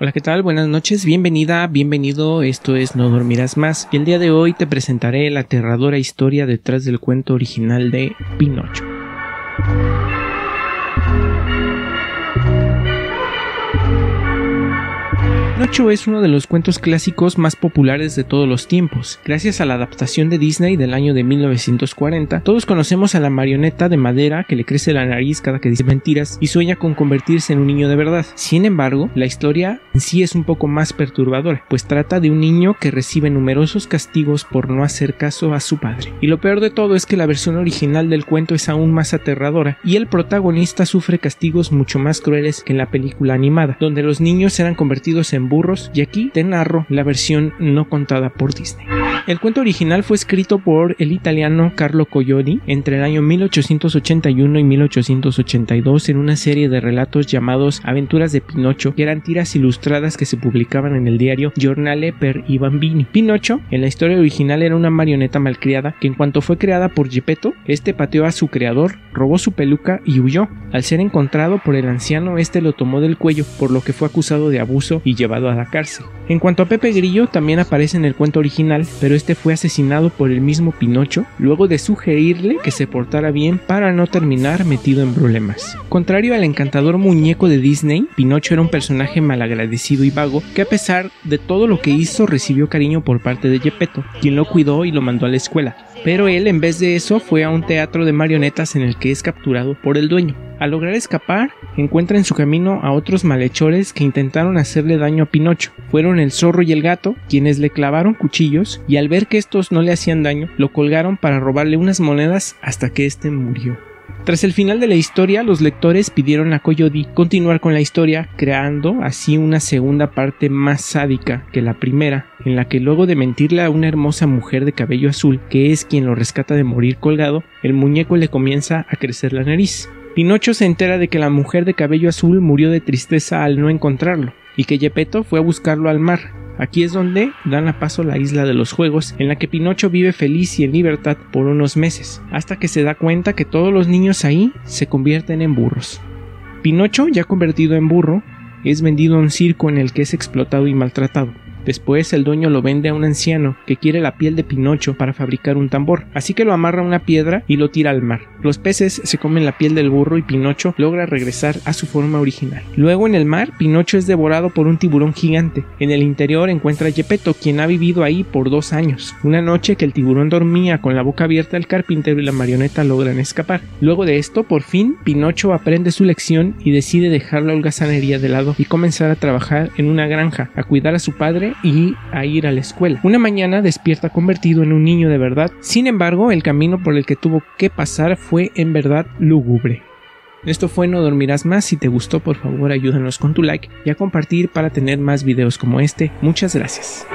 Hola, ¿qué tal? Buenas noches, bienvenida, bienvenido, esto es No Dormirás Más y el día de hoy te presentaré la aterradora historia detrás del cuento original de Pinocho. Pinocho es uno de los cuentos clásicos más populares de todos los tiempos. Gracias a la adaptación de Disney del año de 1940, todos conocemos a la marioneta de madera que le crece la nariz cada que dice mentiras y sueña con convertirse en un niño de verdad. Sin embargo, la historia en sí es un poco más perturbadora, pues trata de un niño que recibe numerosos castigos por no hacer caso a su padre. Y lo peor de todo es que la versión original del cuento es aún más aterradora, y el protagonista sufre castigos mucho más crueles que en la película animada, donde los niños eran convertidos en y aquí te narro la versión no contada por Disney. El cuento original fue escrito por el italiano Carlo Coyote entre el año 1881 y 1882 en una serie de relatos llamados Aventuras de Pinocho, que eran tiras ilustradas que se publicaban en el diario Giornale per i Bambini. Pinocho, en la historia original, era una marioneta malcriada que en cuanto fue creada por Geppetto, este pateó a su creador, robó su peluca y huyó. Al ser encontrado por el anciano, este lo tomó del cuello, por lo que fue acusado de abuso y llevado a la cárcel. En cuanto a Pepe Grillo, también aparece en el cuento original, pero este fue asesinado por el mismo Pinocho luego de sugerirle que se portara bien para no terminar metido en problemas. Contrario al encantador muñeco de Disney, Pinocho era un personaje malagradecido y vago que a pesar de todo lo que hizo recibió cariño por parte de Gepetto, quien lo cuidó y lo mandó a la escuela. Pero él en vez de eso fue a un teatro de marionetas en el que es capturado por el dueño. Al lograr escapar, encuentra en su camino a otros malhechores que intentaron hacerle daño a Pinocho. Fueron el zorro y el gato, quienes le clavaron cuchillos y al ver que estos no le hacían daño, lo colgaron para robarle unas monedas hasta que éste murió. Tras el final de la historia, los lectores pidieron a Coyote continuar con la historia, creando así una segunda parte más sádica que la primera, en la que luego de mentirle a una hermosa mujer de cabello azul, que es quien lo rescata de morir colgado, el muñeco le comienza a crecer la nariz. Pinocho se entera de que la mujer de cabello azul murió de tristeza al no encontrarlo, y que Gepetto fue a buscarlo al mar, Aquí es donde dan a paso la isla de los juegos, en la que Pinocho vive feliz y en libertad por unos meses, hasta que se da cuenta que todos los niños ahí se convierten en burros. Pinocho, ya convertido en burro, es vendido a un circo en el que es explotado y maltratado. Después el dueño lo vende a un anciano que quiere la piel de Pinocho para fabricar un tambor, así que lo amarra a una piedra y lo tira al mar. Los peces se comen la piel del burro y Pinocho logra regresar a su forma original. Luego en el mar, Pinocho es devorado por un tiburón gigante. En el interior encuentra a Gepetto, quien ha vivido ahí por dos años. Una noche que el tiburón dormía con la boca abierta, el carpintero y la marioneta logran escapar. Luego de esto, por fin, Pinocho aprende su lección y decide dejar la holgazanería de lado y comenzar a trabajar en una granja, a cuidar a su padre y a ir a la escuela. Una mañana despierta convertido en un niño de verdad, sin embargo el camino por el que tuvo que pasar fue en verdad lúgubre. Esto fue No Dormirás Más, si te gustó por favor ayúdanos con tu like y a compartir para tener más videos como este. Muchas gracias.